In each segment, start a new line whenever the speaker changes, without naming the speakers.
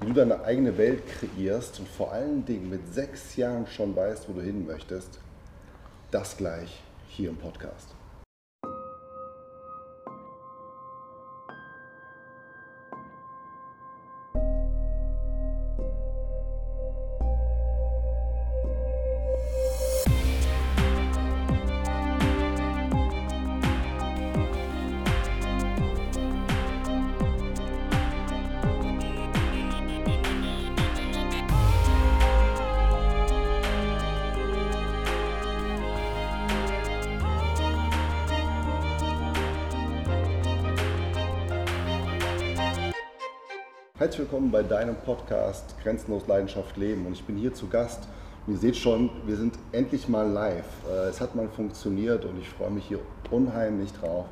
wie du deine eigene Welt kreierst und vor allen Dingen mit sechs Jahren schon weißt, wo du hin möchtest, das gleich hier im Podcast. Willkommen bei deinem Podcast Grenzenlos Leidenschaft Leben und ich bin hier zu Gast. Und ihr seht schon, wir sind endlich mal live. Äh, es hat mal funktioniert und ich freue mich hier unheimlich drauf,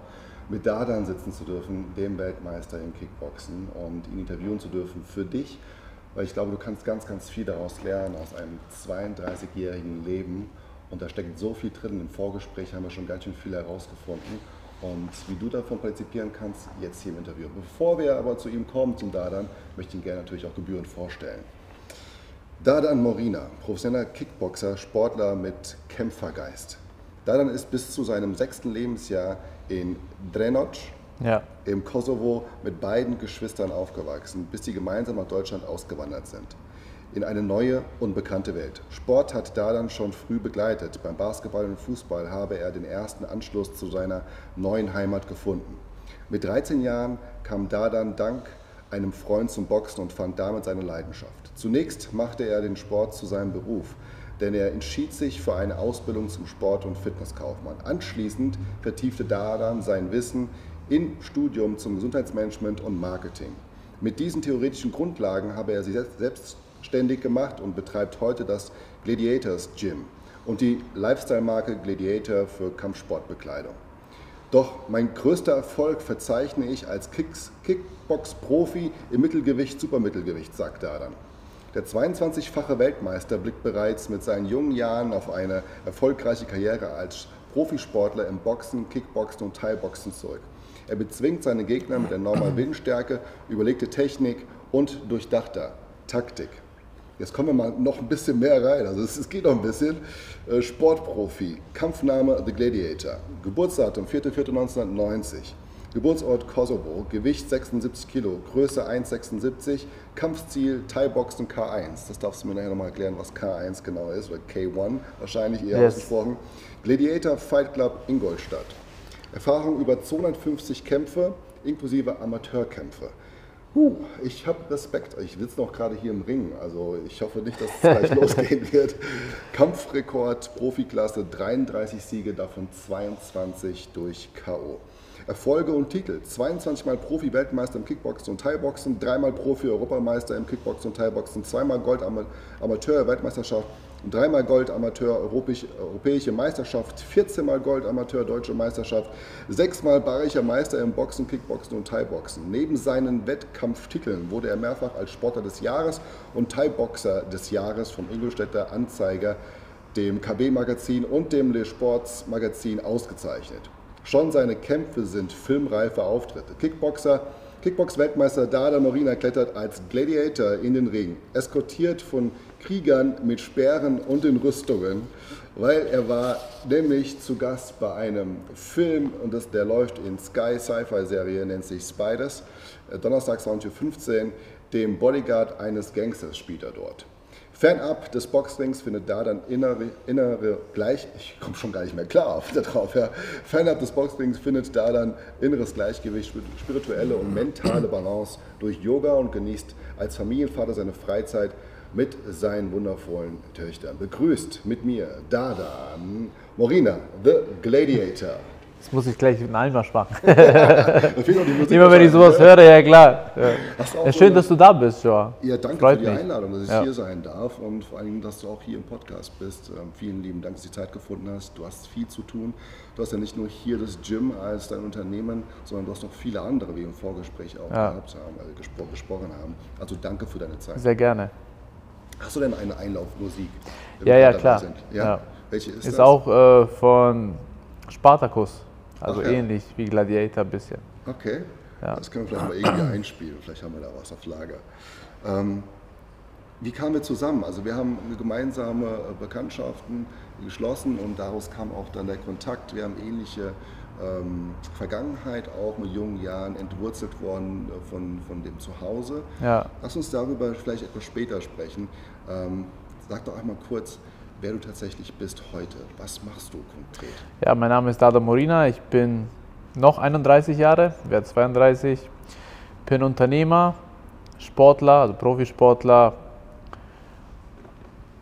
mit Dardan sitzen zu dürfen, dem Weltmeister im Kickboxen und ihn interviewen zu dürfen für dich, weil ich glaube, du kannst ganz, ganz viel daraus lernen aus einem 32-jährigen Leben und da steckt so viel drin. Im Vorgespräch haben wir schon ganz schön viel herausgefunden und wie du davon partizipieren kannst, jetzt hier im Interview. Bevor wir aber zu ihm kommen, zum Dadan, möchte ich ihn gerne natürlich auch gebührend vorstellen. Dadan Morina, professioneller Kickboxer, Sportler mit Kämpfergeist. Dadan ist bis zu seinem sechsten Lebensjahr in Drenoc ja. im Kosovo mit beiden Geschwistern aufgewachsen, bis sie gemeinsam nach Deutschland ausgewandert sind in eine neue, unbekannte Welt. Sport hat Dardan schon früh begleitet. Beim Basketball und Fußball habe er den ersten Anschluss zu seiner neuen Heimat gefunden. Mit 13 Jahren kam Dardan dank einem Freund zum Boxen und fand damit seine Leidenschaft. Zunächst machte er den Sport zu seinem Beruf, denn er entschied sich für eine Ausbildung zum Sport- und Fitnesskaufmann. Anschließend vertiefte Dardan sein Wissen im Studium zum Gesundheitsmanagement und Marketing. Mit diesen theoretischen Grundlagen habe er sich selbst ständig gemacht und betreibt heute das Gladiators Gym und die Lifestyle-Marke Gladiator für Kampfsportbekleidung. Doch mein größter Erfolg verzeichne ich als Kickbox-Profi im Mittelgewicht, Supermittelgewicht, sagt er. Der 22-fache Weltmeister blickt bereits mit seinen jungen Jahren auf eine erfolgreiche Karriere als Profisportler im Boxen, Kickboxen und Thai-Boxen zurück. Er bezwingt seine Gegner mit enormer Willensstärke, überlegte Technik und durchdachter Taktik. Jetzt kommen wir mal noch ein bisschen mehr rein. Also es, es geht noch ein bisschen. Äh, Sportprofi, Kampfname The Gladiator, Geburtsdatum 4.4.1990, Geburtsort Kosovo, Gewicht 76 Kilo, Größe 1,76, Kampfziel Thai-Boxen K1. Das darfst du mir nachher nochmal erklären, was K1 genau ist, oder K1 wahrscheinlich eher yes. ausgesprochen. Gladiator Fight Club Ingolstadt. Erfahrung über 250 Kämpfe inklusive Amateurkämpfe. Huh, ich habe Respekt. Ich sitze noch gerade hier im Ring, also ich hoffe nicht, dass es gleich losgehen wird. Kampfrekord, Profiklasse, 33 Siege, davon 22 durch K.O. Erfolge und Titel. 22 Mal Profi-Weltmeister im Kickboxen und Thai-Boxen, dreimal Profi-Europameister im Kickboxen und Thai-Boxen, zweimal Gold-Amateur-Weltmeisterschaft dreimal Gold Amateur Europäische Meisterschaft, 14 Mal Gold Amateur Deutsche Meisterschaft, sechsmal Bayerischer Meister im Boxen, Kickboxen und Thai-Boxen. Neben seinen Wettkampftiteln wurde er mehrfach als Sportler des Jahres und Thai-Boxer des Jahres vom Ingolstädter Anzeiger, dem KB-Magazin und dem Le Sports Magazin ausgezeichnet. Schon seine Kämpfe sind filmreife Auftritte. Kickboxer Kickbox-Weltmeister Dada Morina klettert als Gladiator in den Ring, eskortiert von Kriegern mit Speeren und in Rüstungen, weil er war nämlich zu Gast bei einem Film und das, der läuft in Sky Sci-Fi-Serie, nennt sich Spiders. Äh, Donnerstag 20.15 Uhr, dem Bodyguard eines Gangsters spielt er dort. Fernab des Boxrings findet da dann innere, innere Gleich, ich komme schon gar nicht mehr klar auf, darauf, ja. Fernab des Boxrings findet da dann inneres Gleichgewicht, spirituelle und mentale Balance durch Yoga und genießt als Familienvater seine Freizeit mit seinen wundervollen Töchtern. Begrüßt mit mir Dada Morina, the Gladiator.
Das muss ich gleich in Einmarsch machen. Immer wenn ich sowas höre, ja klar. Ja. ja schön, dass du da bist, Joa.
Ja, danke Freut für die mich. Einladung, dass ich ja. hier sein darf und vor allem, dass du auch hier im Podcast bist. Ähm, vielen lieben Dank, dass du die Zeit gefunden hast. Du hast viel zu tun. Du hast ja nicht nur hier das Gym als dein Unternehmen, sondern du hast noch viele andere, wie wir im Vorgespräch auch gehabt haben, also gespro gesprochen haben. Also danke für deine Zeit.
Sehr gerne.
Hast du denn eine Einlaufmusik?
Ja, ja, klar. Welche ist, ist das? Ist auch äh, von Spartacus. Also Ach, ähnlich wie Gladiator ein bisschen.
Okay. Ja. Das können wir vielleicht mal irgendwie einspielen. Vielleicht haben wir da was auf Lager. Ähm, wie kamen wir zusammen? Also wir haben gemeinsame Bekanntschaften geschlossen und daraus kam auch dann der Kontakt. Wir haben ähnliche ähm, Vergangenheit auch mit jungen Jahren entwurzelt worden äh, von, von dem Zuhause. Ja. Lass uns darüber vielleicht etwas später sprechen. Ähm, sag doch einmal kurz, wer du tatsächlich bist heute. Was machst du konkret?
Ja, mein Name ist Dada Morina. Ich bin noch 31 Jahre, werde 32. Bin Unternehmer, Sportler, also Profisportler.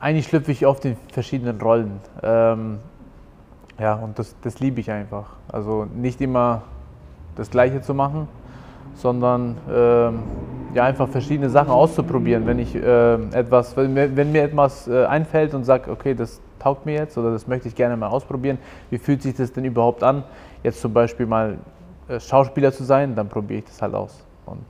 Eigentlich schlüpfe ich oft in verschiedenen Rollen. Ähm, ja, und das, das liebe ich einfach. Also nicht immer das Gleiche zu machen, sondern ähm, ja, einfach verschiedene Sachen auszuprobieren. Wenn, ich, äh, etwas, wenn, mir, wenn mir etwas äh, einfällt und sage, okay, das taugt mir jetzt oder das möchte ich gerne mal ausprobieren, wie fühlt sich das denn überhaupt an, jetzt zum Beispiel mal äh, Schauspieler zu sein, dann probiere ich das halt aus. Und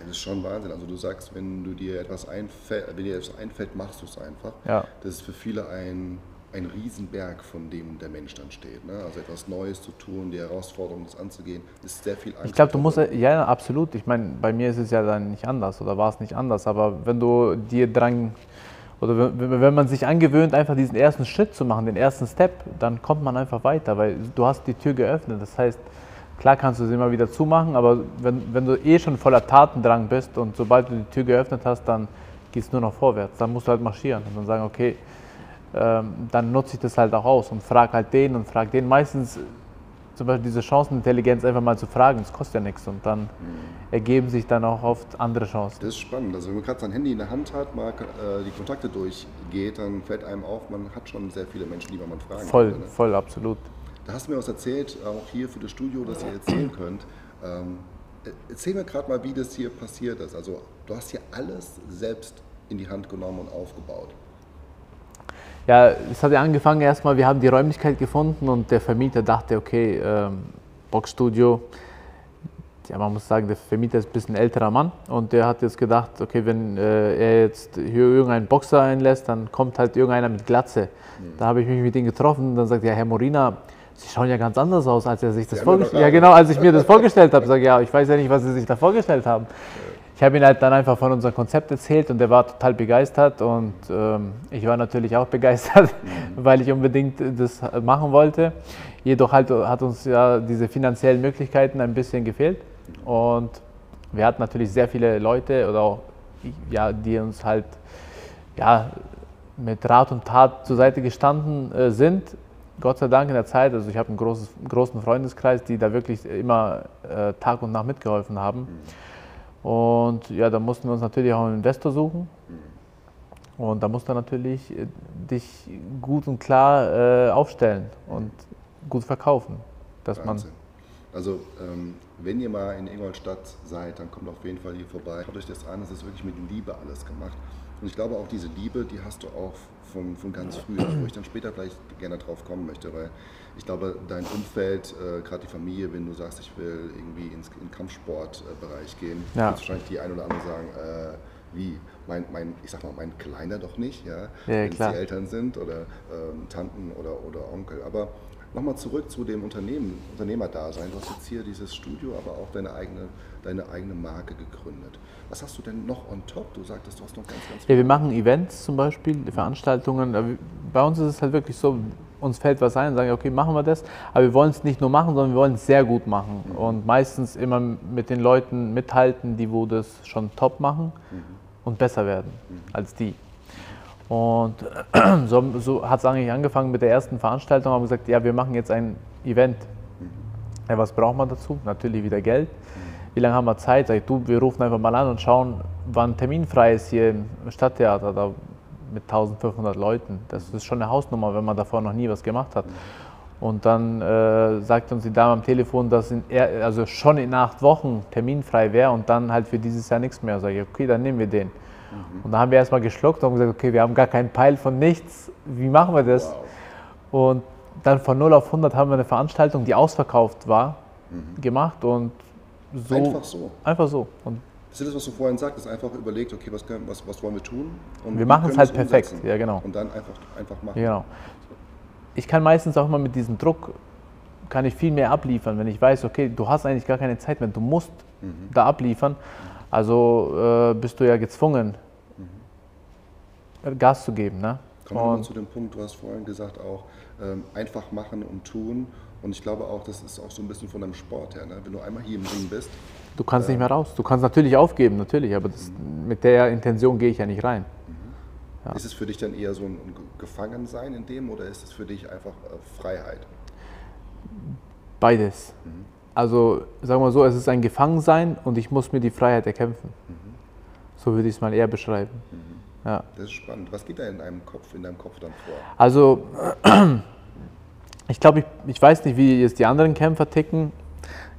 das ist schon Wahnsinn. Also du sagst, wenn du dir etwas einfällt, wenn dir etwas einfällt, machst du es einfach.
Ja.
Das ist für viele ein ein Riesenberg, von dem der Mensch dann steht. Ne? Also etwas Neues zu tun, die Herausforderung, das anzugehen, ist sehr viel Angst.
Ich glaube, du musst, ja, absolut. Ich meine, bei mir ist es ja dann nicht anders oder war es nicht anders. Aber wenn du dir dran, oder wenn man sich angewöhnt, einfach diesen ersten Schritt zu machen, den ersten Step, dann kommt man einfach weiter, weil du hast die Tür geöffnet. Das heißt, klar kannst du sie immer wieder zumachen, aber wenn, wenn du eh schon voller Tatendrang bist und sobald du die Tür geöffnet hast, dann geht es nur noch vorwärts. Dann musst du halt marschieren und dann sagen, okay, dann nutze ich das halt auch aus und frage halt den und frage den. Meistens zum Beispiel diese Chancenintelligenz einfach mal zu fragen, das kostet ja nichts und dann mhm. ergeben sich dann auch oft andere Chancen.
Das ist spannend. Also wenn man gerade sein Handy in der Hand hat, mal äh, die Kontakte durchgeht, dann fällt einem auf, man hat schon sehr viele Menschen, die man fragen
Voll, kann, ne? voll, absolut.
Da hast du mir was erzählt, auch hier für das Studio, dass ihr erzählen könnt. Ähm, erzähl mir gerade mal, wie das hier passiert ist. Also du hast hier alles selbst in die Hand genommen und aufgebaut.
Ja, es hat ja angefangen erstmal, wir haben die Räumlichkeit gefunden und der Vermieter dachte, okay, ähm, Boxstudio, ja, man muss sagen, der Vermieter ist ein bisschen älterer Mann und der hat jetzt gedacht, okay, wenn äh, er jetzt hier irgendeinen Boxer einlässt, dann kommt halt irgendeiner mit Glatze. Mhm. Da habe ich mich mit ihm getroffen und dann sagt er, ja, Herr Morina, Sie schauen ja ganz anders aus, als er sich das vorgestellt hat. Ja, genau, als ich mir das vorgestellt habe. Sage ja, ich weiß ja nicht, was Sie sich da vorgestellt haben. Ich habe ihm halt dann einfach von unserem Konzept erzählt und er war total begeistert und ähm, ich war natürlich auch begeistert, mhm. weil ich unbedingt das machen wollte. Jedoch halt hat uns ja diese finanziellen Möglichkeiten ein bisschen gefehlt und wir hatten natürlich sehr viele Leute oder auch, ja, die uns halt ja, mit Rat und Tat zur Seite gestanden äh, sind. Gott sei Dank in der Zeit, also ich habe einen großen Freundeskreis, die da wirklich immer äh, Tag und Nacht mitgeholfen haben. Mhm. Und ja, da mussten wir uns natürlich auch einen Investor suchen. Und da musst du natürlich äh, dich gut und klar äh, aufstellen und gut verkaufen. Dass Wahnsinn.
man also ähm, wenn ihr mal in Ingolstadt seid, dann kommt auf jeden Fall hier vorbei. Schaut euch das an, es ist wirklich mit Liebe alles gemacht. Und ich glaube auch diese Liebe, die hast du auch von, von ganz früher, wo ich dann später vielleicht gerne drauf kommen möchte, weil ich glaube, dein Umfeld, äh, gerade die Familie, wenn du sagst, ich will irgendwie ins in Kampfsportbereich gehen, ja. wird wahrscheinlich die ein oder andere sagen, äh, wie, mein, mein, ich sag mal, mein Kleiner doch nicht, ja, ja wenn es die Eltern sind oder ähm, Tanten oder, oder Onkel. Aber nochmal zurück zu dem Unternehmen, Unternehmerdasein. Du hast jetzt hier dieses Studio, aber auch deine eigene, deine eigene Marke gegründet. Was hast du denn noch on top? Du sagtest, du hast noch ganz, ganz
viel. Ja, wir machen Events zum Beispiel, Veranstaltungen. Bei uns ist es halt wirklich so, uns fällt was ein und sagen, okay, machen wir das. Aber wir wollen es nicht nur machen, sondern wir wollen es sehr gut machen. Mhm. Und meistens immer mit den Leuten mithalten, die wo das schon top machen mhm. und besser werden mhm. als die. Und so, so hat es eigentlich angefangen mit der ersten Veranstaltung. Haben wir gesagt, ja, wir machen jetzt ein Event. Mhm. Ja, was braucht man dazu? Natürlich wieder Geld. Mhm. Wie lange haben wir Zeit? Sag ich, du, wir rufen einfach mal an und schauen, wann terminfrei ist hier im Stadttheater. Da mit 1500 Leuten. Das ist schon eine Hausnummer, wenn man davor noch nie was gemacht hat. Und dann äh, sagt uns die Dame am Telefon, dass in, also schon in acht Wochen terminfrei wäre und dann halt für dieses Jahr nichts mehr. Sag ich, okay, dann nehmen wir den. Mhm. Und dann haben wir erstmal geschluckt und gesagt, okay, wir haben gar keinen Peil von nichts. Wie machen wir das? Wow. Und dann von 0 auf 100 haben wir eine Veranstaltung, die ausverkauft war, mhm. gemacht und so.
Einfach so.
Einfach so. Und
ist das, was du vorhin sagtest, einfach überlegt, okay, was, können, was, was wollen wir tun?
Und wir machen es halt perfekt, ja genau.
Und dann einfach, einfach machen.
Genau. Ich kann meistens auch immer mit diesem Druck, kann ich viel mehr abliefern, wenn ich weiß, okay, du hast eigentlich gar keine Zeit mehr, du musst mhm. da abliefern. Also äh, bist du ja gezwungen, mhm. Gas zu geben. Ne?
Kommen wir zu dem Punkt, du hast vorhin gesagt auch, ähm, einfach machen und tun. Und ich glaube auch, das ist auch so ein bisschen von deinem Sport her. Ne? Wenn du einmal hier im Ring bist.
Du kannst nicht mehr raus. Du kannst natürlich aufgeben, natürlich, aber das, mit der Intention gehe ich ja nicht rein. Mhm.
Ja. Ist es für dich dann eher so ein Gefangensein in dem oder ist es für dich einfach äh, Freiheit?
Beides. Mhm. Also sagen wir so, es ist ein Gefangensein und ich muss mir die Freiheit erkämpfen. Mhm. So würde ich es mal eher beschreiben. Mhm.
Ja. Das ist spannend. Was geht da in deinem Kopf, in deinem Kopf dann vor?
Also ich glaube, ich, ich weiß nicht, wie jetzt die anderen Kämpfer ticken.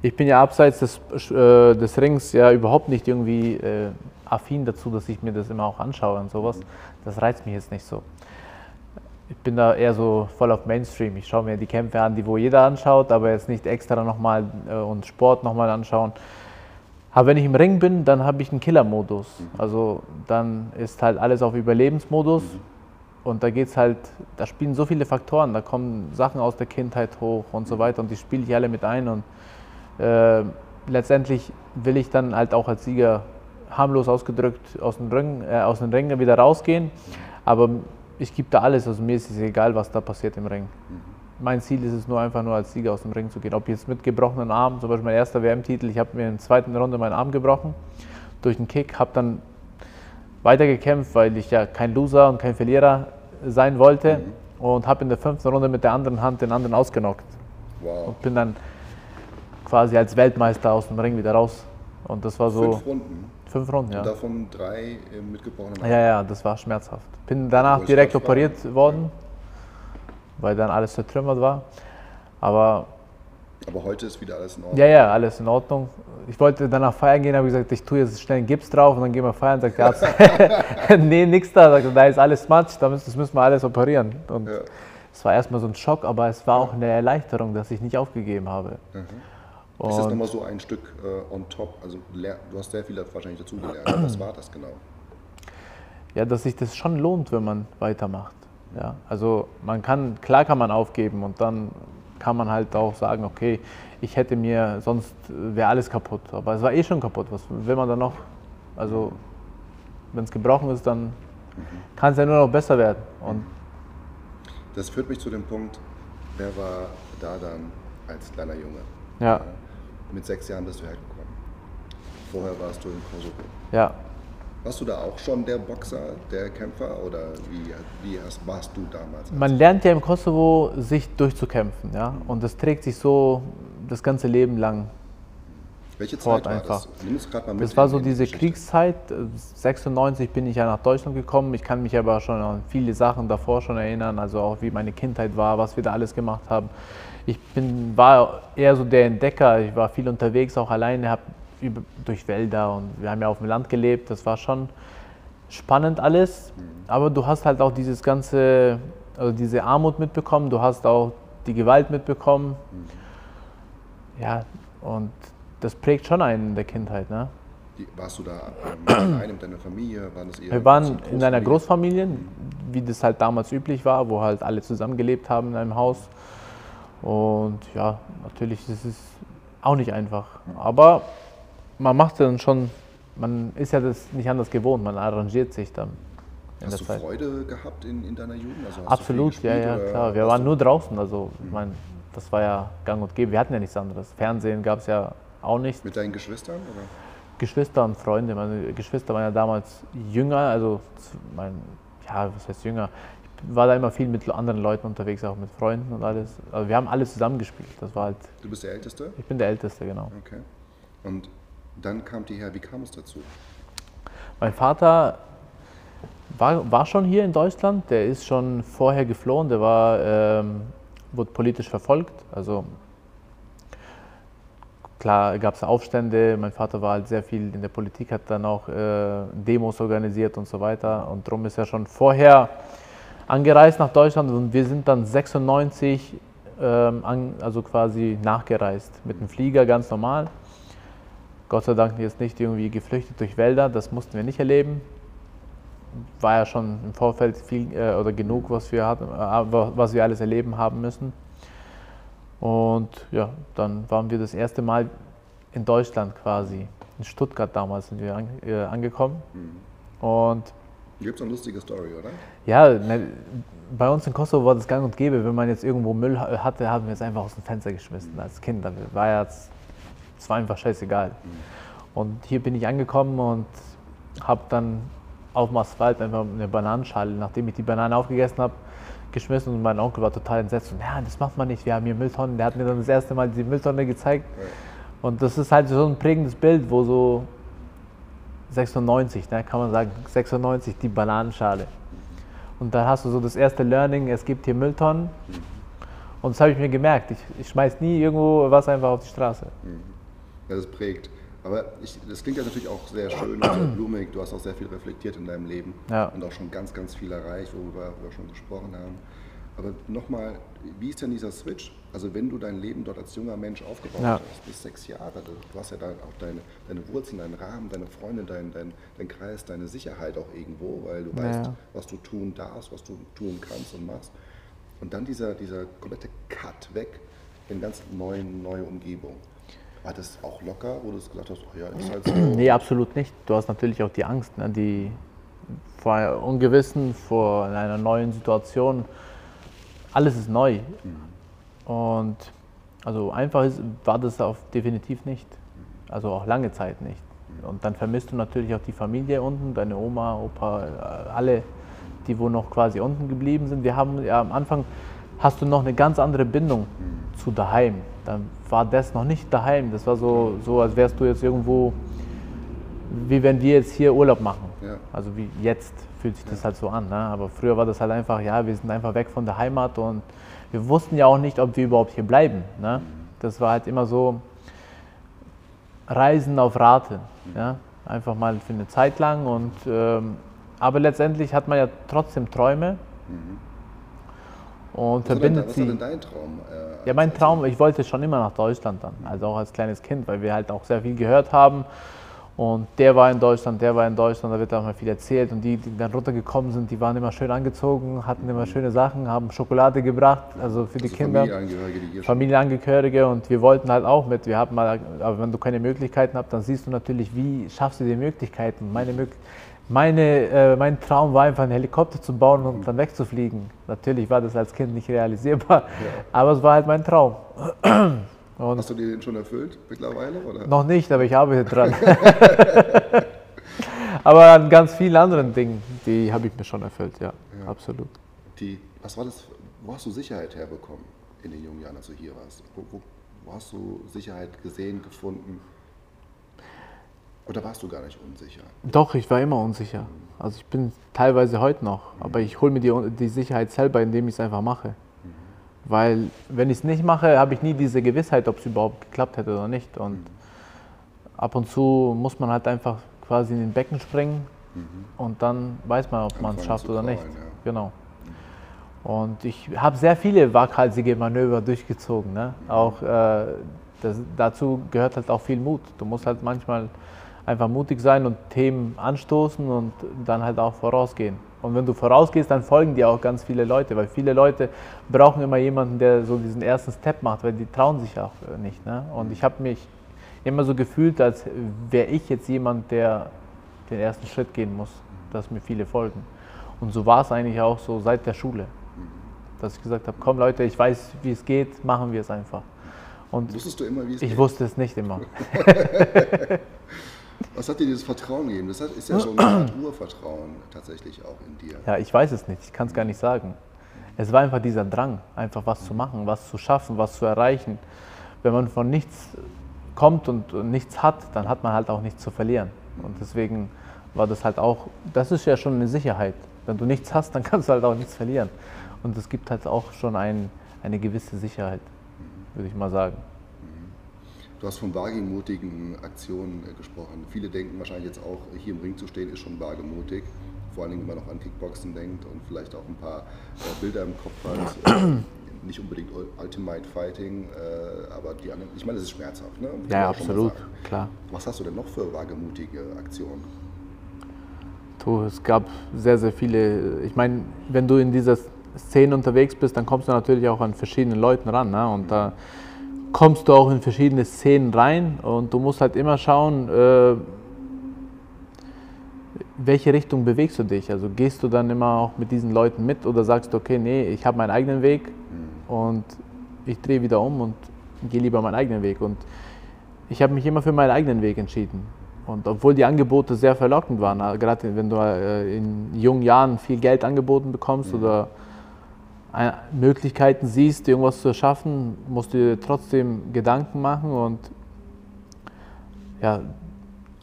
Ich bin ja abseits des, äh, des Rings ja überhaupt nicht irgendwie äh, affin dazu, dass ich mir das immer auch anschaue und sowas. Das reizt mich jetzt nicht so ich bin da eher so voll auf Mainstream. Ich schaue mir die Kämpfe an, die wo jeder anschaut, aber jetzt nicht extra nochmal äh, und Sport nochmal anschauen. Aber wenn ich im Ring bin, dann habe ich einen Killer-Modus. Mhm. Also dann ist halt alles auf Überlebensmodus. Mhm. Und da geht's halt, da spielen so viele Faktoren, da kommen Sachen aus der Kindheit hoch und so mhm. weiter und die spiele ich alle mit ein. Und äh, letztendlich will ich dann halt auch als Sieger harmlos ausgedrückt aus dem Ring, äh, aus dem Ring wieder rausgehen. Aber ich gebe da alles. Also mir ist es egal, was da passiert im Ring. Mhm. Mein Ziel ist es nur einfach nur als Sieger aus dem Ring zu gehen. Ob jetzt mit gebrochenen Arm, zum Beispiel mein erster WM-Titel, ich habe mir in der zweiten Runde meinen Arm gebrochen durch einen Kick, habe dann weitergekämpft, weil ich ja kein Loser und kein Verlierer sein wollte mhm. und habe in der fünften Runde mit der anderen Hand den anderen ausgenockt. Wow. Und bin dann quasi als Weltmeister aus dem Ring wieder raus. Und das war so.
Fünf Runden.
Fünf Runden,
ja. Und davon drei mit gebrochenen
Arm. Ja, ja, das war schmerzhaft. Bin danach direkt operiert war. worden, weil dann alles zertrümmert war. Aber
aber heute ist wieder alles in Ordnung.
Ja, ja, alles in Ordnung. Ich wollte danach feiern gehen, habe gesagt, ich tue jetzt schnell einen Gips drauf und dann gehen wir feiern. Sagt der Arzt, nee, nix da. Sagt, da ist alles Matsch, das müssen wir alles operieren. Und ja. es war erstmal so ein Schock, aber es war auch eine Erleichterung, dass ich nicht aufgegeben habe. Mhm.
Und ist das nochmal so ein Stück äh, on top? Also du hast sehr viel wahrscheinlich dazugelernt. Was war das genau?
Ja, dass sich das schon lohnt, wenn man weitermacht. Ja, also man kann, klar kann man aufgeben und dann kann man halt auch sagen, okay, ich hätte mir, sonst wäre alles kaputt. Aber es war eh schon kaputt. Was will man dann noch? Also wenn es gebrochen ist, dann mhm. kann es ja nur noch besser werden. Und
das führt mich zu dem Punkt, wer war da dann als kleiner Junge?
Ja.
Mit sechs Jahren bist du hergekommen. Vorher warst du in Kosovo.
Ja.
Warst du da auch schon der Boxer, der Kämpfer oder wie, wie warst du damals?
Man lernt ja im Kosovo, sich durchzukämpfen. Ja? Und das trägt sich so das ganze Leben lang.
Welche Zeit war
einfach. das? Das war so diese Kriegszeit. 96 bin ich ja nach Deutschland gekommen. Ich kann mich aber schon an viele Sachen davor schon erinnern, also auch wie meine Kindheit war, was wir da alles gemacht haben ich bin, war eher so der Entdecker. Ich war viel unterwegs, auch alleine, habe durch Wälder und wir haben ja auf dem Land gelebt. Das war schon spannend alles. Mhm. Aber du hast halt auch dieses ganze, also diese Armut mitbekommen. Du hast auch die Gewalt mitbekommen. Mhm. Ja, und das prägt schon einen in der Kindheit. Ne?
warst du da ähm, mit einem deiner Familie?
Waren wir waren in einer Großfamilie, wie das halt damals üblich war, wo halt alle zusammengelebt haben in einem Haus. Und ja, natürlich ist es auch nicht einfach. Aber man macht dann schon, man ist ja das nicht anders gewohnt, man arrangiert sich dann.
Hast du Zeit. Freude gehabt in, in deiner Jugend?
Also Absolut, ja, ja, klar. Wir waren nur draußen, also ich meine, das war ja gang und gäbe. Wir hatten ja nichts anderes. Fernsehen gab es ja auch nicht.
Mit deinen Geschwistern? Oder?
Geschwister und Freunde. Meine Geschwister waren ja damals jünger, also mein, ja, was heißt jünger? War da immer viel mit anderen Leuten unterwegs, auch mit Freunden und alles. Also wir haben alles zusammengespielt. Das war halt.
Du bist der Älteste?
Ich bin der Älteste, genau.
Okay. Und dann kam die her. Wie kam es dazu?
Mein Vater war, war schon hier in Deutschland. Der ist schon vorher geflohen. Der war, ähm, wurde politisch verfolgt. Also klar gab es Aufstände. Mein Vater war halt sehr viel in der Politik, hat dann auch äh, Demos organisiert und so weiter. Und darum ist er schon vorher angereist nach Deutschland und wir sind dann 96 ähm, an, also quasi nachgereist mit dem Flieger ganz normal. Gott sei Dank jetzt nicht irgendwie geflüchtet durch Wälder, das mussten wir nicht erleben. War ja schon im Vorfeld viel äh, oder genug, was wir, hatten, äh, was wir alles erleben haben müssen. Und ja, dann waren wir das erste Mal in Deutschland quasi. in Stuttgart damals sind wir an, äh, angekommen. Mhm. Und
Gibt es eine lustige Story, oder?
Ja, ne, bei uns in Kosovo war das gang und gäbe, wenn man jetzt irgendwo Müll hatte, haben wir es einfach aus dem Fenster geschmissen als Kind. Das war ja, es war einfach scheißegal. Mhm. Und hier bin ich angekommen und habe dann auf dem Asphalt einfach eine Bananenschale, nachdem ich die Banane aufgegessen habe, geschmissen und mein Onkel war total entsetzt. Und ja, das macht man nicht, wir haben hier Mülltonnen. Der hat mir dann das erste Mal die Mülltonne gezeigt. Und das ist halt so ein prägendes Bild, wo so 96, ne, kann man sagen, 96 die Bananenschale. Und dann hast du so das erste Learning, es gibt hier Mülltonnen. Und das habe ich mir gemerkt. Ich, ich schmeiß nie irgendwo was einfach auf die Straße.
Ja, das prägt. Aber ich, das klingt ja natürlich auch sehr schön und sehr blumig. Du hast auch sehr viel reflektiert in deinem Leben ja. und auch schon ganz, ganz viel erreicht, worüber wir schon gesprochen haben. Aber nochmal, wie ist denn dieser Switch? Also wenn du dein Leben dort als junger Mensch aufgebaut ja. hast, bis sechs Jahre, du hast ja da auch deine, deine Wurzeln, deinen Rahmen, deine Freunde, dein, dein, dein Kreis, deine Sicherheit auch irgendwo, weil du ja. weißt, was du tun darfst, was du tun kannst und machst. Und dann dieser, dieser komplette Cut weg in ganz neuen, neue Umgebung. War das auch locker, wo du gesagt hast, oh ja, ist halt so?
Nee, absolut nicht. Du hast natürlich auch die Angst, ne, die vor Ungewissen, vor einer neuen Situation. Alles ist neu. Mhm. Und also einfach ist, war das auch definitiv nicht. Also auch lange Zeit nicht. Und dann vermisst du natürlich auch die Familie unten, deine Oma, Opa, äh, alle, die wo noch quasi unten geblieben sind. Wir haben ja am Anfang hast du noch eine ganz andere Bindung zu daheim. Dann war das noch nicht daheim. Das war so, so als wärst du jetzt irgendwo, wie wenn wir jetzt hier Urlaub machen. Ja. Also wie jetzt fühlt sich das halt so an. Ne? Aber früher war das halt einfach, ja, wir sind einfach weg von der Heimat und wir wussten ja auch nicht, ob wir überhaupt hier bleiben. Ne? Mhm. Das war halt immer so Reisen auf Rate. Mhm. Ja? Einfach mal für eine Zeit lang. Und, ähm, aber letztendlich hat man ja trotzdem Träume. Mhm. Und was verbindet
was
sie.
Was war denn dein Traum?
Äh, ja, mein Traum, ich wollte schon immer nach Deutschland dann, also auch als kleines Kind, weil wir halt auch sehr viel gehört haben. Und der war in Deutschland, der war in Deutschland, da wird auch mal viel erzählt. Und die, die dann runtergekommen sind, die waren immer schön angezogen, hatten immer schöne Sachen, haben Schokolade gebracht, also für also die Kinder. Familienangehörige, die Familienangehörige. Und wir wollten halt auch mit. Wir haben mal, aber wenn du keine Möglichkeiten hast, dann siehst du natürlich, wie schaffst du die Möglichkeiten. Meine Möglichkeiten meine, äh, mein Traum war einfach, einen Helikopter zu bauen und dann wegzufliegen. Natürlich war das als Kind nicht realisierbar, ja. aber es war halt mein Traum.
Und Hast du dir den schon erfüllt mittlerweile? Oder?
Noch nicht, aber ich arbeite dran. aber an ganz vielen anderen Dingen, die habe ich mir schon erfüllt, ja, ja. absolut.
Die, was war das, wo hast du Sicherheit herbekommen in den jungen Jahren, als du hier warst? Wo, wo, wo hast du Sicherheit gesehen, gefunden? Oder warst du gar nicht unsicher?
Doch, ich war immer unsicher. Also ich bin teilweise heute noch, mhm. aber ich hole mir die, die Sicherheit selber, indem ich es einfach mache. Weil wenn ich es nicht mache, habe ich nie diese Gewissheit, ob es überhaupt geklappt hätte oder nicht. Und mhm. ab und zu muss man halt einfach quasi in den Becken springen mhm. und dann weiß man, ob man es schafft oder nicht. Ja. Genau. Und ich habe sehr viele waghalsige Manöver durchgezogen. Ne? Mhm. Auch äh, das, dazu gehört halt auch viel Mut. Du musst halt manchmal einfach mutig sein und Themen anstoßen und dann halt auch vorausgehen. Und wenn du vorausgehst, dann folgen dir auch ganz viele Leute, weil viele Leute brauchen immer jemanden, der so diesen ersten Step macht, weil die trauen sich auch nicht. Ne? Und ich habe mich immer so gefühlt, als wäre ich jetzt jemand, der den ersten Schritt gehen muss, dass mir viele folgen. Und so war es eigentlich auch so seit der Schule, dass ich gesagt habe, komm Leute, ich weiß, wie es geht, machen wir es einfach.
Und Wusstest du immer, wie es
ich
geht?
Ich wusste es nicht immer.
Was hat dir dieses Vertrauen gegeben? Das ist ja so eine Art Urvertrauen tatsächlich auch in dir.
Ja, ich weiß es nicht, ich kann es gar nicht sagen. Es war einfach dieser Drang, einfach was zu machen, was zu schaffen, was zu erreichen. Wenn man von nichts kommt und nichts hat, dann hat man halt auch nichts zu verlieren. Und deswegen war das halt auch, das ist ja schon eine Sicherheit. Wenn du nichts hast, dann kannst du halt auch nichts verlieren. Und es gibt halt auch schon ein, eine gewisse Sicherheit, würde ich mal sagen.
Du hast von wagemutigen Aktionen äh, gesprochen. Viele denken wahrscheinlich jetzt auch, hier im Ring zu stehen, ist schon wagemutig. Vor allen Dingen, wenn man noch an Kickboxen denkt und vielleicht auch ein paar äh, Bilder im Kopf hat. Äh, nicht unbedingt Ultimate Fighting, aber die anderen, ich meine, es ist schmerzhaft. Ne?
Ja, absolut, klar.
Was hast du denn noch für wagemutige Aktionen?
Du, es gab sehr, sehr viele. Ich meine, wenn du in dieser Szene unterwegs bist, dann kommst du natürlich auch an verschiedene Leuten ran. Ne? Und da kommst du auch in verschiedene Szenen rein und du musst halt immer schauen, äh, welche Richtung bewegst du dich? Also gehst du dann immer auch mit diesen Leuten mit oder sagst du, okay, nee, ich habe meinen eigenen Weg mhm. und ich drehe wieder um und gehe lieber meinen eigenen Weg. Und ich habe mich immer für meinen eigenen Weg entschieden. Und obwohl die Angebote sehr verlockend waren, äh, gerade wenn du äh, in jungen Jahren viel Geld angeboten bekommst mhm. oder Möglichkeiten siehst, irgendwas zu erschaffen, musst du dir trotzdem Gedanken machen und ja,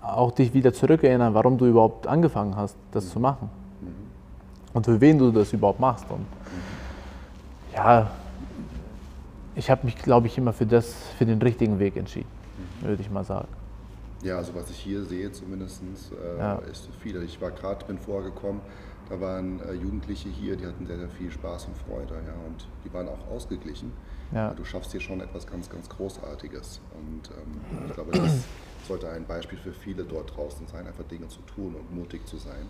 auch dich wieder zurückerinnern, warum du überhaupt angefangen hast, das mhm. zu machen. Und für wen du das überhaupt machst. Und ja, ich habe mich, glaube ich, immer für, das, für den richtigen Weg entschieden, würde ich mal sagen.
Ja, also was ich hier sehe zumindest, äh, ja. ist viel. Ich war gerade, bin vorgekommen, da waren äh, Jugendliche hier, die hatten sehr, sehr viel Spaß und Freude, ja, und die waren auch ausgeglichen. Ja. Du schaffst hier schon etwas ganz, ganz Großartiges. Und ähm, ich glaube, das sollte ein Beispiel für viele dort draußen sein, einfach Dinge zu tun und mutig zu sein.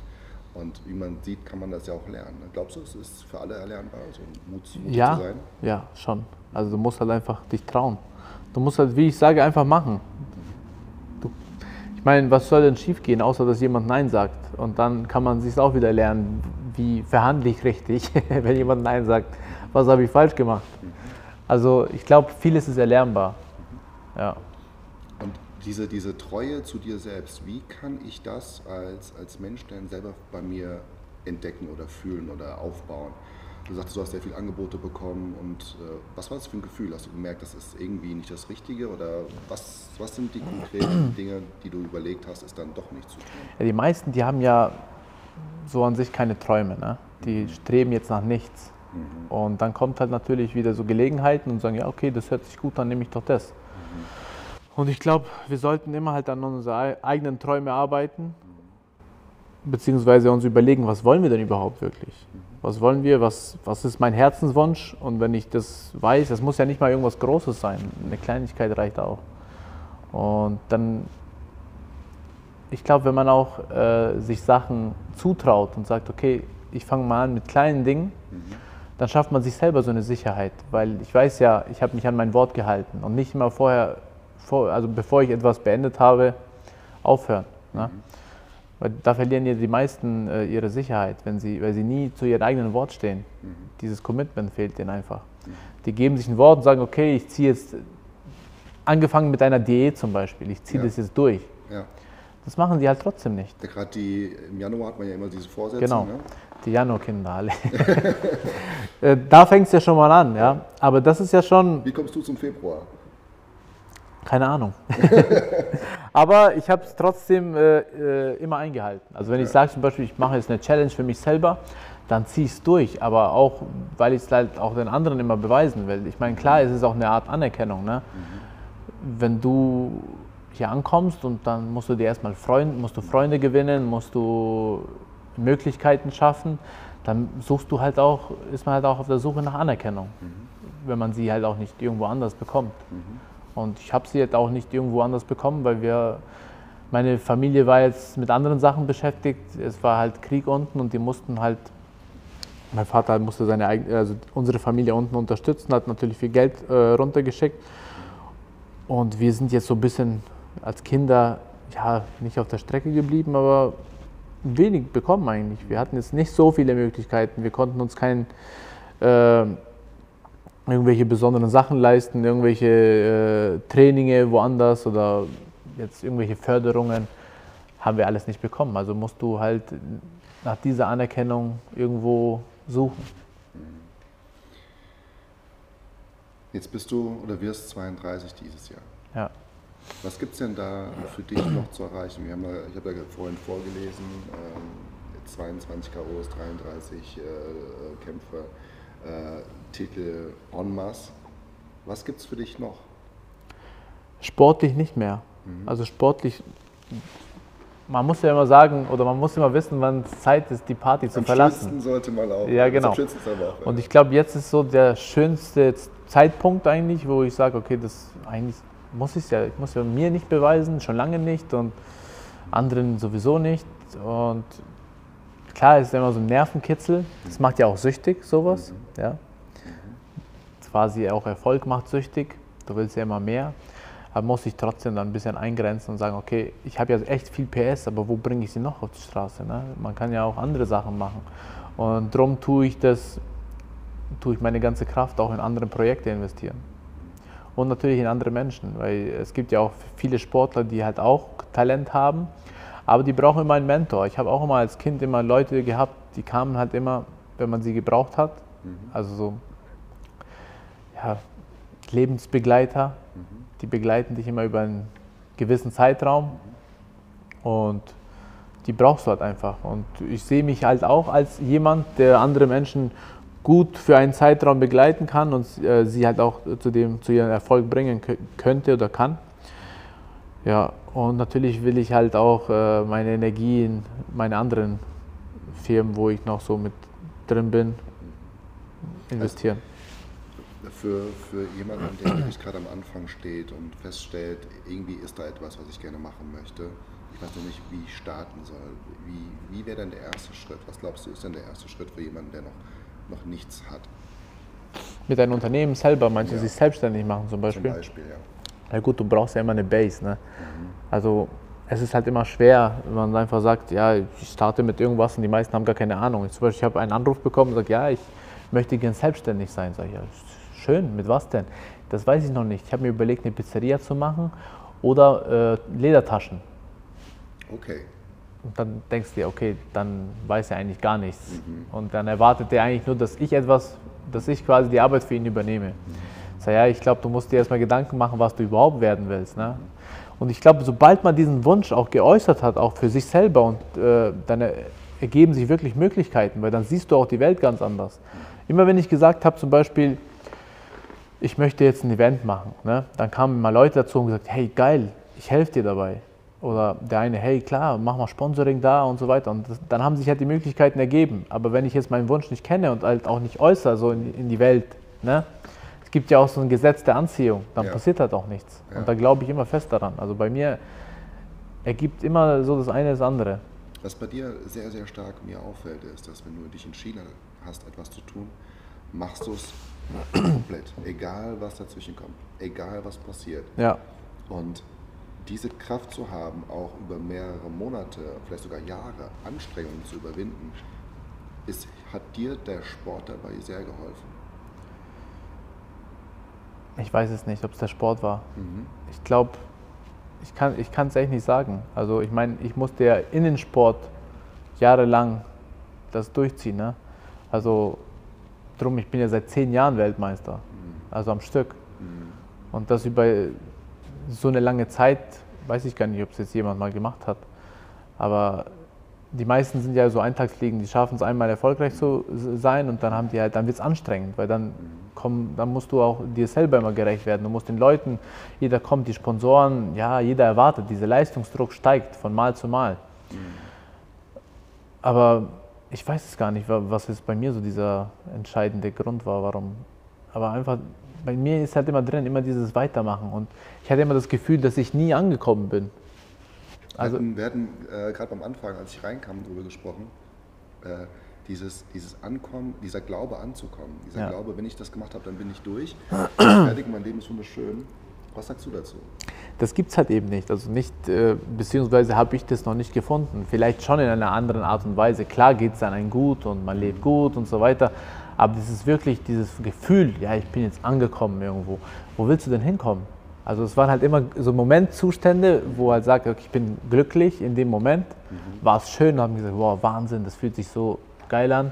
Und wie man sieht, kann man das ja auch lernen. Glaubst du, es ist für alle erlernbar, so Mut, mutig
ja,
zu sein?
Ja, schon. Also du musst halt einfach dich trauen. Du musst halt, wie ich sage, einfach machen. Meine, was soll denn schiefgehen, außer dass jemand Nein sagt? Und dann kann man sich auch wieder lernen, wie verhandle ich richtig, wenn jemand Nein sagt. Was habe ich falsch gemacht? Also ich glaube, vieles ist erlernbar. Ja.
Und diese, diese Treue zu dir selbst, wie kann ich das als, als Mensch denn selber bei mir entdecken oder fühlen oder aufbauen? Du sagst, du hast sehr viele Angebote bekommen und äh, was war das für ein Gefühl? Hast du gemerkt, das ist irgendwie nicht das Richtige oder was, was sind die konkreten Dinge, die du überlegt hast, ist dann doch nicht zu tun?
Ja, die meisten, die haben ja so an sich keine Träume, ne? die mhm. streben jetzt nach nichts. Mhm. Und dann kommt halt natürlich wieder so Gelegenheiten und sagen, ja okay, das hört sich gut, dann nehme ich doch das. Mhm. Und ich glaube, wir sollten immer halt an unsere eigenen Träume arbeiten, beziehungsweise uns überlegen, was wollen wir denn überhaupt wirklich? Was wollen wir? Was, was ist mein Herzenswunsch? Und wenn ich das weiß, das muss ja nicht mal irgendwas Großes sein. Eine Kleinigkeit reicht auch. Und dann, ich glaube, wenn man auch äh, sich Sachen zutraut und sagt, okay, ich fange mal an mit kleinen Dingen, mhm. dann schafft man sich selber so eine Sicherheit. Weil ich weiß ja, ich habe mich an mein Wort gehalten und nicht immer vorher, vor, also bevor ich etwas beendet habe, aufhören. Ne? Mhm. Weil da verlieren ja die meisten äh, ihre Sicherheit, wenn sie, weil sie nie zu ihrem eigenen Wort stehen. Mhm. Dieses Commitment fehlt denen einfach. Mhm. Die geben sich ein Wort und sagen, okay, ich ziehe jetzt, angefangen mit einer Diät zum Beispiel, ich ziehe ja. das jetzt durch. Ja. Das machen sie halt trotzdem nicht.
Ja, Gerade die, im Januar hat man ja immer diese Vorsätze.
Genau, ne? die Januarkinder alle. Äh, da fängt es ja schon mal an, ja. Aber das ist ja schon...
Wie kommst du zum Februar?
Keine Ahnung. Aber ich habe es trotzdem äh, äh, immer eingehalten. Also wenn ja. ich sage zum Beispiel, ich mache jetzt eine Challenge für mich selber, dann ziehe ich es durch. Aber auch, weil ich es halt auch den anderen immer beweisen will. Ich meine, klar, es ist auch eine Art Anerkennung. Ne? Mhm. Wenn du hier ankommst und dann musst du dir erstmal Freunde, musst du Freunde gewinnen, musst du Möglichkeiten schaffen, dann suchst du halt auch, ist man halt auch auf der Suche nach Anerkennung, mhm. wenn man sie halt auch nicht irgendwo anders bekommt. Mhm. Und ich habe sie jetzt auch nicht irgendwo anders bekommen, weil wir, meine Familie war jetzt mit anderen Sachen beschäftigt. Es war halt Krieg unten und die mussten halt, mein Vater musste seine eigene, also unsere Familie unten unterstützen, hat natürlich viel Geld äh, runtergeschickt. Und wir sind jetzt so ein bisschen als Kinder, ja, nicht auf der Strecke geblieben, aber wenig bekommen eigentlich. Wir hatten jetzt nicht so viele Möglichkeiten. Wir konnten uns kein äh, irgendwelche besonderen Sachen leisten, irgendwelche äh, Traininge woanders oder jetzt irgendwelche Förderungen, haben wir alles nicht bekommen. Also musst du halt nach dieser Anerkennung irgendwo suchen.
Jetzt bist du oder wirst 32 dieses Jahr.
Ja.
Was gibt es denn da für dich noch zu erreichen? Wir haben ja, ich habe ja vorhin vorgelesen, ähm, 22 KOs, 33 äh, Kämpfer äh, Titel en masse. Was gibt es für dich noch?
Sportlich nicht mehr. Mhm. Also sportlich, man muss ja immer sagen oder man muss immer wissen, wann es Zeit ist, die Party zu Am verlassen.
sollte man auch.
Ja, genau. Auch, Und ich glaube, jetzt ist so der schönste Zeitpunkt eigentlich, wo ich sage, okay, das eigentlich muss ich ja, ich muss ja mir nicht beweisen, schon lange nicht und anderen sowieso nicht. Und klar, es ist immer so ein Nervenkitzel. Das macht ja auch süchtig, sowas. Mhm. Ja. Quasi auch Erfolg macht süchtig. Du willst ja immer mehr, aber muss sich trotzdem dann ein bisschen eingrenzen und sagen, okay, ich habe ja echt viel PS, aber wo bringe ich sie noch auf die Straße? Ne? Man kann ja auch andere Sachen machen. Und darum tue ich das, tue ich meine ganze Kraft auch in andere Projekte investieren. Und natürlich in andere Menschen, weil es gibt ja auch viele Sportler, die halt auch Talent haben, aber die brauchen immer einen Mentor. Ich habe auch immer als Kind immer Leute gehabt, die kamen halt immer, wenn man sie gebraucht hat. Mhm. Also so ja, Lebensbegleiter, mhm. die begleiten dich immer über einen gewissen Zeitraum und die brauchst du halt einfach. Und ich sehe mich halt auch als jemand, der andere Menschen gut für einen Zeitraum begleiten kann und äh, sie halt auch zu, dem, zu ihrem Erfolg bringen könnte oder kann. Ja, und natürlich will ich halt auch äh, meine Energie in meine anderen Firmen, wo ich noch so mit drin bin, investieren.
Also für, für jemanden, der wirklich gerade am Anfang steht und feststellt, irgendwie ist da etwas, was ich gerne machen möchte, ich weiß noch nicht, wie ich starten soll. Wie, wie wäre denn der erste Schritt? Was glaubst du, ist denn der erste Schritt für jemanden, der noch noch nichts hat.
Mit einem Unternehmen selber, manche ja. sich selbstständig machen zum Beispiel?
Zum Beispiel, ja.
Ja gut, du brauchst ja immer eine Base. Ne? Mhm. Also es ist halt immer schwer, wenn man einfach sagt, ja, ich starte mit irgendwas und die meisten haben gar keine Ahnung. Ich, zum Beispiel, ich habe einen Anruf bekommen und sage, ja, ich möchte gern selbstständig sein. Sag ich, ja, schön, mit was denn? Das weiß ich noch nicht. Ich habe mir überlegt, eine Pizzeria zu machen oder äh, Ledertaschen.
Okay.
Und dann denkst du dir, okay, dann weiß er eigentlich gar nichts. Mhm. Und dann erwartet er eigentlich nur, dass ich etwas, dass ich quasi die Arbeit für ihn übernehme. Mhm. Sag ja, ich glaube, du musst dir erstmal Gedanken machen, was du überhaupt werden willst. Ne? Und ich glaube, sobald man diesen Wunsch auch geäußert hat, auch für sich selber, und äh, dann ergeben sich wirklich Möglichkeiten, weil dann siehst du auch die Welt ganz anders. Immer wenn ich gesagt habe, zum Beispiel, ich möchte jetzt ein Event machen, ne? dann kamen mal Leute dazu und gesagt, hey geil, ich helfe dir dabei. Oder der eine, hey klar, mach mal Sponsoring da und so weiter. Und das, dann haben sich halt die Möglichkeiten ergeben. Aber wenn ich jetzt meinen Wunsch nicht kenne und halt auch nicht äußere, so in, in die Welt, ne? es gibt ja auch so ein Gesetz der Anziehung, dann ja. passiert halt auch nichts. Ja. Und da glaube ich immer fest daran. Also bei mir ergibt immer so das eine das andere.
Was bei dir sehr, sehr stark mir auffällt, ist, dass wenn du dich entschieden hast, etwas zu tun, machst du es komplett. Egal, was dazwischen kommt. Egal, was passiert.
Ja.
Und diese Kraft zu haben, auch über mehrere Monate, vielleicht sogar Jahre Anstrengungen zu überwinden, ist, hat dir der Sport dabei sehr geholfen?
Ich weiß es nicht, ob es der Sport war. Mhm. Ich glaube, ich kann es ich echt nicht sagen. Also ich meine, ich musste ja in den Sport jahrelang das durchziehen. Ne? Also drum, ich bin ja seit zehn Jahren Weltmeister, mhm. also am Stück. Mhm. Und das über so eine lange Zeit, weiß ich gar nicht, ob es jetzt jemand mal gemacht hat. Aber die meisten sind ja so Eintagsfliegen, die schaffen es einmal erfolgreich zu sein und dann haben die halt, dann wird es anstrengend, weil dann komm, dann musst du auch dir selber immer gerecht werden. Du musst den Leuten, jeder kommt, die Sponsoren, ja, jeder erwartet, dieser Leistungsdruck steigt von Mal zu Mal. Aber ich weiß es gar nicht, was jetzt bei mir so dieser entscheidende Grund war, warum. Aber einfach bei mir ist halt immer drin, immer dieses Weitermachen. Und ich hatte immer das Gefühl, dass ich nie angekommen bin.
Also, wir hatten, äh, gerade am Anfang, als ich reinkam, darüber gesprochen, äh, dieses, dieses Ankommen, dieser Glaube anzukommen. Dieser ja. Glaube, wenn ich das gemacht habe, dann bin ich durch. Fertig, mein Leben ist wunderschön. Was sagst du dazu?
Das gibt es halt eben nicht. Also nicht, äh, beziehungsweise habe ich das noch nicht gefunden. Vielleicht schon in einer anderen Art und Weise. Klar geht es dann ein gut und man lebt gut und so weiter. Aber das ist wirklich dieses Gefühl, ja, ich bin jetzt angekommen irgendwo. Wo willst du denn hinkommen? Also es waren halt immer so Momentzustände, wo halt sagt, okay, ich bin glücklich in dem Moment, mhm. war es schön, und haben gesagt, wow, Wahnsinn, das fühlt sich so geil an.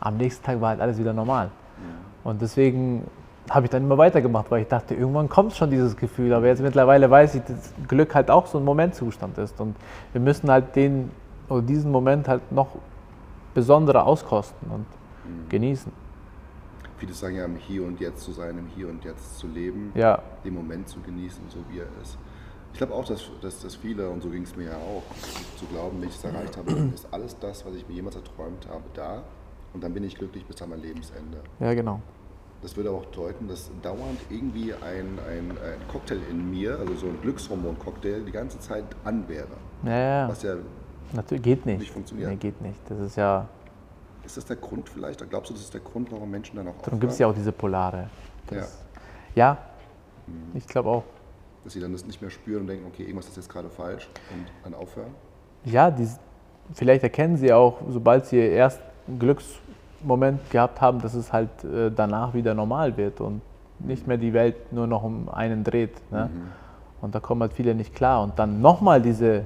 Am nächsten Tag war halt alles wieder normal. Mhm. Und deswegen habe ich dann immer weitergemacht, weil ich dachte, irgendwann kommt schon dieses Gefühl. Aber jetzt mittlerweile weiß ich, dass Glück halt auch so ein Momentzustand ist. Und wir müssen halt den oder diesen Moment halt noch besonderer auskosten und mhm. genießen
viele sagen ja, im Hier und Jetzt zu sein, im Hier und Jetzt zu leben,
ja.
den Moment zu genießen, so wie er ist. Ich glaube auch, dass, dass, dass viele, und so ging es mir ja auch, zu glauben, wenn ich es erreicht habe, ist alles das, was ich mir jemals erträumt habe, da und dann bin ich glücklich bis an mein Lebensende.
Ja, genau.
Das würde aber auch deuten, dass dauernd irgendwie ein, ein, ein Cocktail in mir, also so ein Glückshormon-Cocktail, die ganze Zeit an wäre.
Ja, ja.
Was ja
Natürlich geht nicht.
nicht funktioniert.
Nee, geht nicht. Das ist ja
ist das der Grund vielleicht? Glaubst du, das ist der Grund, warum Menschen dann auch
Darum gibt es ja auch diese Polare.
Das,
ja. ja, Ich glaube auch.
Dass sie dann das nicht mehr spüren und denken, okay, irgendwas ist jetzt gerade falsch und dann aufhören?
Ja, die, vielleicht erkennen sie auch, sobald sie erst einen Glücksmoment gehabt haben, dass es halt äh, danach wieder normal wird und nicht mehr die Welt nur noch um einen dreht. Ne?
Mhm.
Und da kommen halt viele nicht klar. Und dann nochmal diese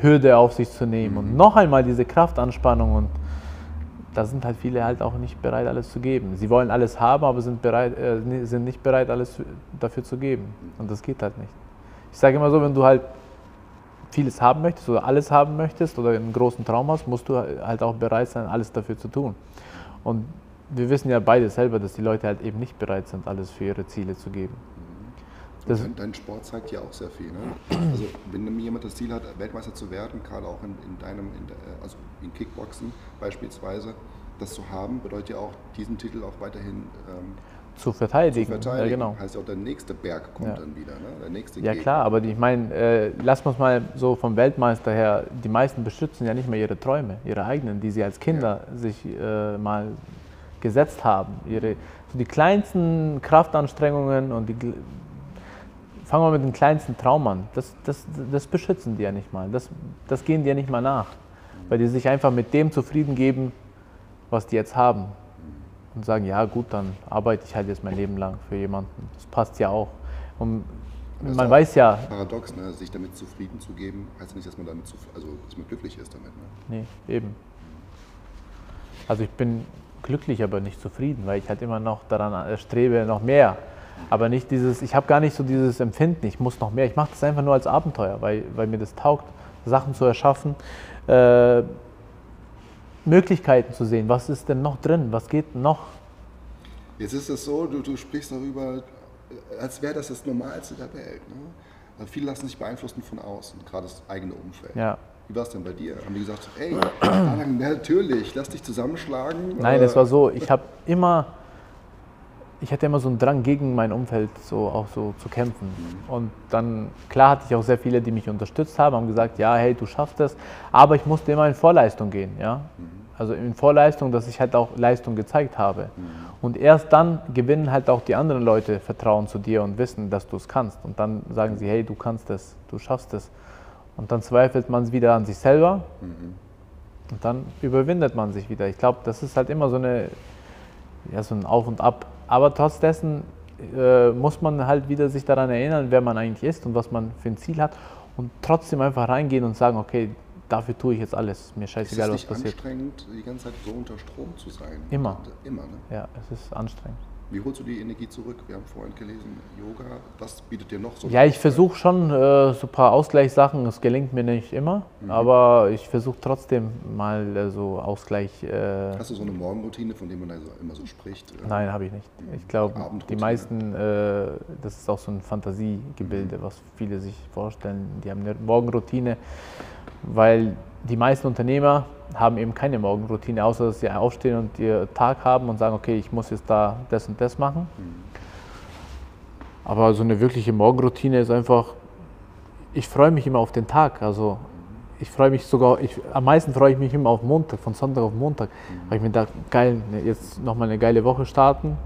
Hürde auf sich zu nehmen und noch einmal diese Kraftanspannung und da sind halt viele halt auch nicht bereit, alles zu geben. Sie wollen alles haben, aber sind, bereit, äh, sind nicht bereit, alles für- dafür zu geben. Und das geht halt nicht. Ich sage immer so, wenn du halt vieles haben möchtest oder alles haben möchtest oder einen großen Traum hast, musst du halt auch bereit sein, alles dafür zu tun. Und wir wissen ja beide selber, dass die Leute halt eben nicht bereit sind, alles für ihre Ziele zu geben.
Dein, dein Sport zeigt ja auch sehr viel. Ne? Also wenn jemand das Ziel hat, Weltmeister zu werden, gerade auch in, in deinem, in also in Kickboxen beispielsweise, das zu haben, bedeutet ja auch, diesen Titel auch weiterhin ähm,
Zu verteidigen.
zu verteidigen.
Ja, genau.
Heißt ja auch, der nächste Berg kommt
Ja.
dann wieder, ne? der nächste
Ja
Gegner.
klar, aber ich meine, äh, lass uns mal so vom Weltmeister her, die meisten beschützen ja nicht mehr ihre Träume, ihre eigenen, die sie als Kinder sich äh, mal gesetzt haben. Ihre, so die kleinsten Kraftanstrengungen und die, fangen wir mit den kleinsten Traum an, das, das, das beschützen die ja nicht mal, das, das gehen die ja nicht mal nach, weil die sich einfach mit dem zufrieden geben, was die jetzt haben und sagen, ja gut, dann arbeite ich halt jetzt mein Leben lang für jemanden. Das passt ja auch. Und
Das ist
man weiß ja,
Paradox, ne? sich damit zufrieden zu geben, heißt nicht, dass man damit also, dass man glücklich ist damit. Ne?
nee, eben. Also ich bin glücklich, aber nicht zufrieden, weil ich halt immer noch daran äh, strebe, noch mehr. Aber nicht dieses, ich habe gar nicht so dieses Empfinden, ich muss noch mehr. Ich mache das einfach nur als Abenteuer, weil, weil mir das taugt, Sachen zu erschaffen, äh, Möglichkeiten zu sehen. Was ist denn noch drin? Was geht noch?
Jetzt ist es so, du, du sprichst darüber, äh, als wäre das das Normalste der Welt. Ne? Also viele lassen sich beeinflussen von außen, gerade das eigene Umfeld.
Ja.
Wie war es denn bei dir? Haben die gesagt, ey, natürlich, lass dich zusammenschlagen?
Nein,
Oder-
es war so, ich habe immer, ich hatte immer so einen Drang gegen mein Umfeld so auch so zu kämpfen. Und dann, klar hatte ich auch sehr viele, die mich unterstützt haben, haben gesagt, ja, hey, du schaffst es, aber ich musste immer in Vorleistung gehen, ja. Also in Vorleistung, dass ich halt auch Leistung gezeigt habe. Und erst dann gewinnen halt auch die anderen Leute Vertrauen zu dir und wissen, dass du es kannst. Und dann sagen sie, hey, du kannst es, du schaffst es. Und dann zweifelt man wieder an sich selber und dann überwindet man sich wieder. Ich glaube, das ist halt immer so, eine, ja, so ein Auf und Ab. Aber trotz dessen äh, muss man halt wieder sich daran erinnern, wer man eigentlich ist und was man für ein Ziel hat. Und trotzdem einfach reingehen und sagen, okay, dafür tue ich jetzt alles. Mir
Ist es
scheißegal, was
nicht
passiert.
anstrengend, die ganze Zeit so unter Strom zu sein?
Immer.
Immer, ne?
Ja, es ist anstrengend.
Wie holst du die Energie zurück? Wir haben vorhin gelesen, Yoga, was bietet dir noch so?
Ja, ich versuche schon äh, so ein paar Ausgleichssachen. Es gelingt mir nicht immer, aber ich versuche trotzdem mal äh, so Ausgleich. Äh,
Hast du so eine Morgenroutine, von der man also immer so spricht? Äh,
Nein, habe ich nicht. Ich glaube, die meisten, äh, das ist auch so ein Fantasiegebilde, was viele sich vorstellen. Die haben eine Morgenroutine, weil die meisten Unternehmer haben eben keine Morgenroutine, außer dass sie aufstehen und ihr Tag haben und sagen, okay, ich muss jetzt da das und das machen. Aber so eine wirkliche Morgenroutine ist einfach, ich freue mich immer auf den Tag. Also ich freue mich sogar, ich, am meisten freue ich mich immer auf Montag, von Sonntag auf Montag. Weil ich mir da geil, ne, jetzt nochmal eine geile Woche starten.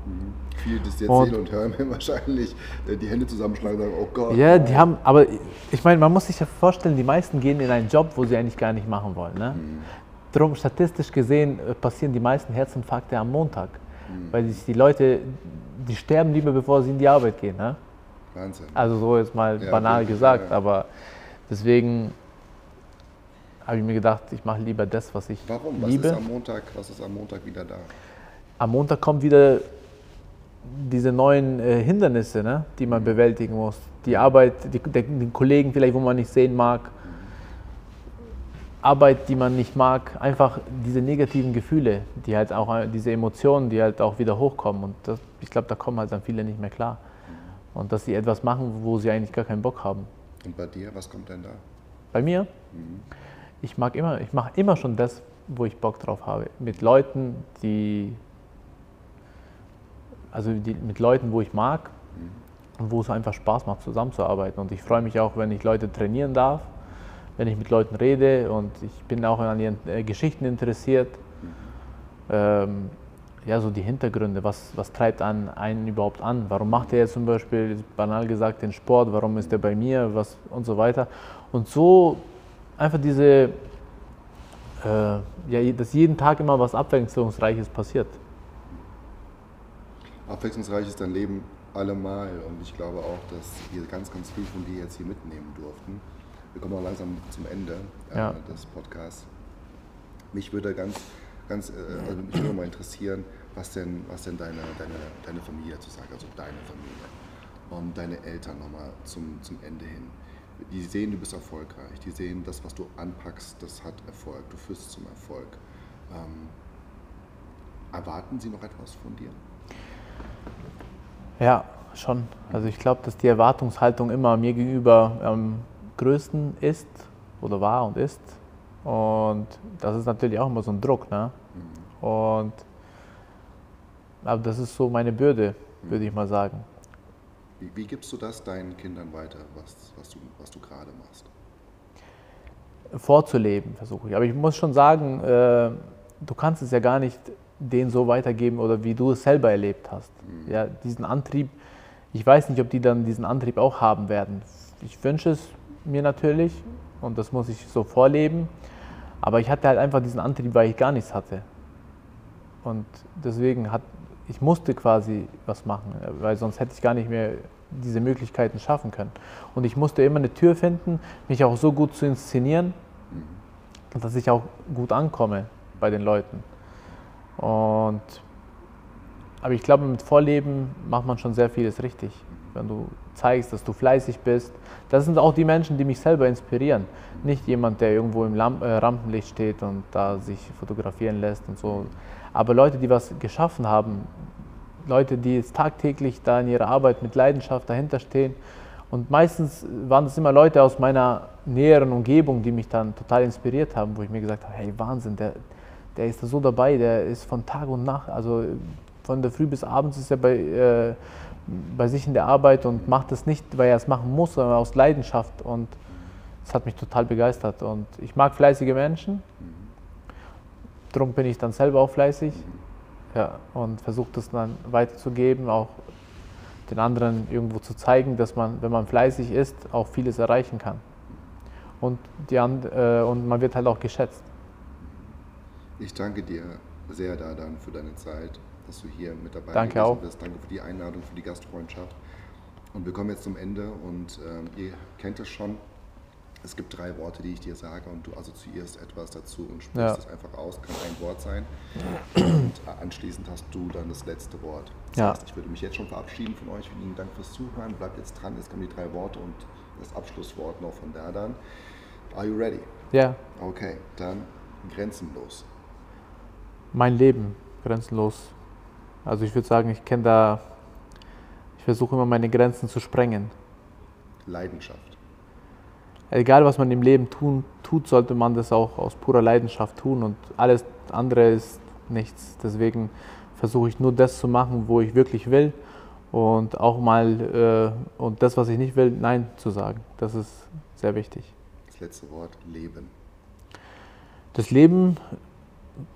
Viele, die es jetzt
Und-
sehen und hören, werden wahrscheinlich äh, die Hände zusammenschlagen und sagen, oh Gott.
Ja, die haben, aber ich meine, man muss sich ja vorstellen, die meisten gehen in einen Job, wo sie eigentlich gar nicht machen wollen. Ne? Drum, statistisch gesehen, äh, passieren die meisten Herzinfarkte am Montag. Weil sich die Leute, die sterben lieber, bevor sie in die Arbeit gehen. Ne?
Wahnsinn.
Also so jetzt mal
Ja,
banal gesagt,
ja.
aber deswegen habe ich mir gedacht, ich mache lieber das, was ich
Warum? Was
liebe.
ist am Montag, was ist am Montag wieder da?
Am Montag kommen wieder diese neuen äh, Hindernisse, ne, die man bewältigen muss. Die Arbeit, die, die Kollegen vielleicht, wo man nicht sehen mag. Arbeit, die man nicht mag. Einfach diese negativen Gefühle, die halt auch, diese Emotionen, die halt auch wieder hochkommen. Und das, ich glaube, da kommen halt dann viele nicht mehr klar. Und dass sie etwas machen, wo sie eigentlich gar keinen Bock haben.
Und bei dir, was kommt denn da?
Bei mir, ich mag immer, ich mache immer schon das, wo ich Bock drauf habe. Mit Leuten, die, also die, mit Leuten, wo ich mag und wo es einfach Spaß macht, zusammenzuarbeiten. Und ich freue mich auch, wenn ich Leute trainieren darf, wenn ich mit Leuten rede und ich bin auch an ihren äh, Geschichten interessiert. Ähm, ja, so die Hintergründe, was, was treibt einen, überhaupt an? Warum macht er jetzt zum Beispiel, banal gesagt, den Sport? Warum ist er bei mir? Was, und so weiter. Und so einfach diese, äh, ja, dass jeden Tag immer was Abwechslungsreiches passiert.
Abwechslungsreich ist dein Leben allemal und ich glaube auch, dass wir ganz, ganz viel von dir jetzt hier mitnehmen durften. Wir kommen auch langsam zum Ende äh, ja. des Podcasts. Mich würde ganz ganz, äh, also mich würde mal interessieren, was denn, was denn deine, deine, deine Familie dazu sagt, also deine Familie und deine Eltern nochmal zum, zum Ende hin. Die sehen, du bist erfolgreich, die sehen, das, was du anpackst, das hat Erfolg, du führst zum Erfolg. Ähm, erwarten sie noch etwas von dir?
Ja, schon. Also ich glaube, dass die Erwartungshaltung immer mir gegenüber am größten ist oder war und ist. Und das ist natürlich auch immer so ein Druck. Ne? Mhm. Und aber das ist so meine Bürde, würde ich mal sagen.
Wie, wie, gibst du das deinen Kindern weiter, was, was du, was du gerade machst?
Vorzuleben versuche ich. Aber ich muss schon sagen, äh, du kannst es ja gar nicht denen so weitergeben oder wie du es selber erlebt hast. Mhm. Ja, diesen Antrieb, ich weiß nicht, ob die dann diesen Antrieb auch haben werden. Ich wünsche es mir natürlich und das muss ich so vorleben. Aber ich hatte halt einfach diesen Antrieb, weil ich gar nichts hatte. Und deswegen hat, ich musste quasi was machen, weil sonst hätte ich gar nicht mehr diese Möglichkeiten schaffen können. Und ich musste immer eine Tür finden, mich auch so gut zu inszenieren, dass ich auch gut ankomme bei den Leuten. Und, aber ich glaube, mit Vorleben macht man schon sehr vieles richtig. Wenn du zeigst, dass du fleißig bist. Das sind auch die Menschen, die mich selber inspirieren. Nicht jemand, der irgendwo im Lamp äh, Rampenlicht steht und da sich fotografieren lässt und so. Aber Leute, die was geschaffen haben, Leute, die jetzt tagtäglich da in ihrer Arbeit mit Leidenschaft dahinter stehen. Und meistens waren das immer Leute aus meiner näheren Umgebung, die mich dann total inspiriert haben, wo ich mir gesagt habe, hey Wahnsinn, der, der ist da so dabei, der ist von Tag und Nacht, also von der Früh bis abends ist er bei, äh, bei sich in der Arbeit und macht es nicht, weil er es machen muss, sondern aus Leidenschaft. Und das hat mich total begeistert. Und ich mag fleißige Menschen. Darum bin ich dann selber auch fleißig ja, und versuche das dann weiterzugeben, auch den anderen irgendwo zu zeigen, dass man, wenn man fleißig ist, auch vieles erreichen kann. Und, die, äh, und man wird halt auch geschätzt.
Ich danke dir sehr, Dadan, für deine Zeit dass du hier mit dabei
Danke auch.
bist. Danke für die Einladung, für die Gastfreundschaft. Und wir kommen jetzt zum Ende und ähm, ihr kennt es schon. Es gibt drei Worte, die ich dir sage und du assoziierst etwas dazu und sprichst es einfach aus. Kann ein Wort sein. Und anschließend hast du dann das letzte Wort. Das ja. heißt, ich würde mich jetzt schon verabschieden von euch. Vielen Dank fürs Zuhören. Bleibt jetzt dran. Jetzt kommen die drei Worte und das Abschlusswort noch von da dann. Are you ready?
Ja.
Okay, dann grenzenlos.
Mein Leben grenzenlos. Also ich würde sagen, ich kenne da, ich versuche immer meine Grenzen zu sprengen.
Leidenschaft.
Egal, was man im Leben tun, tut, sollte man das auch aus purer Leidenschaft tun und alles andere ist nichts. Deswegen versuche ich nur das zu machen, wo ich wirklich will und auch mal äh, und das, was ich nicht will, Nein zu sagen. Das ist sehr wichtig.
Das letzte Wort, Leben.
Das Leben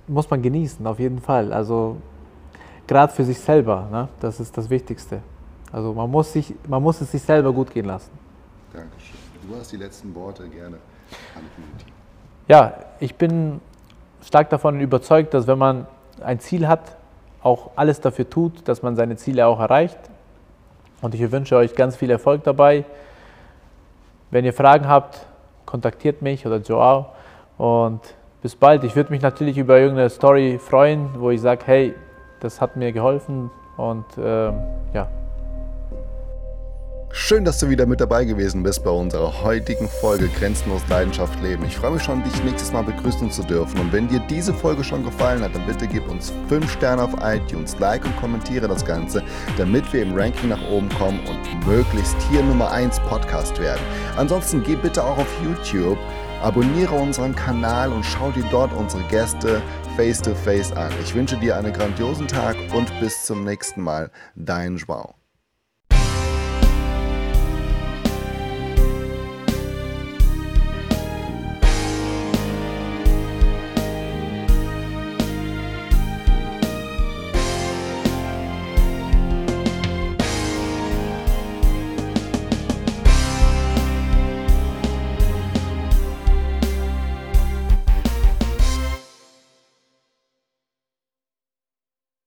muss man genießen, auf jeden Fall. Also gerade für sich selber. Ne? Das ist das Wichtigste. Also man muss, sich, man muss es sich selber gut gehen lassen.
Dankeschön. Du hast die letzten Worte gerne an die Community.
Ja, ich bin stark davon überzeugt, dass wenn man ein Ziel hat, auch alles dafür tut, dass man seine Ziele auch erreicht. Und ich wünsche euch ganz viel Erfolg dabei. Wenn ihr Fragen habt, kontaktiert mich oder Joao. Und bis bald. Ich würde mich natürlich über irgendeine Story freuen, wo ich sage, hey, das hat mir geholfen und äh, ja.
Schön, dass du wieder mit dabei gewesen bist bei unserer heutigen Folge Grenzenlos Leidenschaft Leben. Ich freue mich schon, dich nächstes Mal begrüßen zu dürfen. Und wenn dir diese Folge schon gefallen hat, dann bitte gib uns 5 Sterne auf iTunes, like und kommentiere das Ganze, damit wir im Ranking nach oben kommen und möglichst hier Nummer 1 Podcast werden. Ansonsten geh bitte auch auf YouTube, abonniere unseren Kanal und schau dir dort unsere Gäste face to face an. Ich wünsche dir einen grandiosen Tag und bis zum nächsten Mal. Dein Joao.